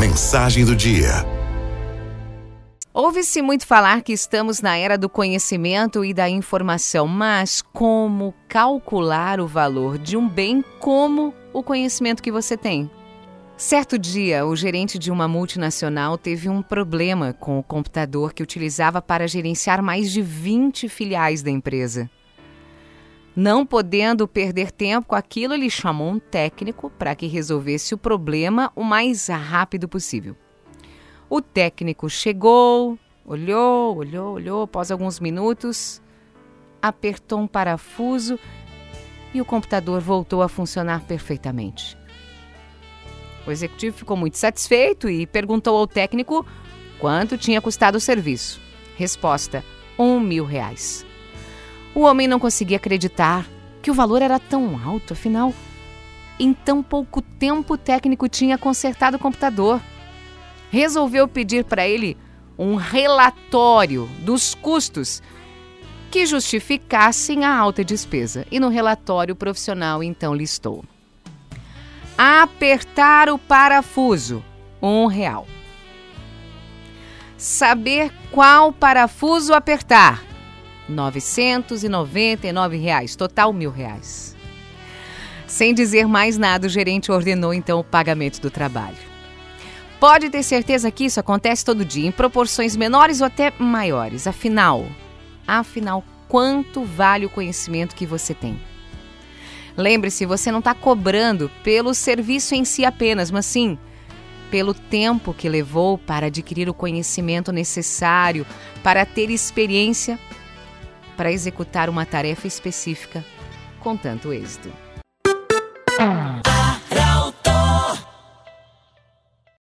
Mensagem do dia. Ouve-se muito falar que estamos na era do conhecimento e da informação, mas como calcular o valor de um bem como o conhecimento que você tem? Certo dia, o gerente de uma multinacional teve um problema com o computador que utilizava para gerenciar mais de 20 filiais da empresa. Não podendo perder tempo com aquilo, ele chamou um técnico para que resolvesse o problema o mais rápido possível. O técnico chegou, olhou, olhou, olhou, após alguns minutos, apertou um parafuso e o computador voltou a funcionar perfeitamente. O executivo ficou muito satisfeito e perguntou ao técnico quanto tinha custado o serviço. Resposta: um mil reais. O homem não conseguia acreditar que o valor era tão alto, afinal, em tão pouco tempo o técnico tinha consertado o computador. Resolveu pedir para ele um relatório dos custos que justificassem a alta despesa. E no relatório o profissional então listou: apertar o parafuso, um real. Saber qual parafuso apertar, 999 reais, total mil reais. Sem dizer mais nada, o gerente ordenou então o pagamento do trabalho. Pode ter certeza que isso acontece todo dia, em proporções menores ou até maiores. Afinal, afinal, quanto vale o conhecimento que você tem? Lembre-se, você não está cobrando pelo serviço em si apenas, mas sim pelo tempo que levou para adquirir o conhecimento necessário para ter experiência para executar uma tarefa específica com tanto êxito.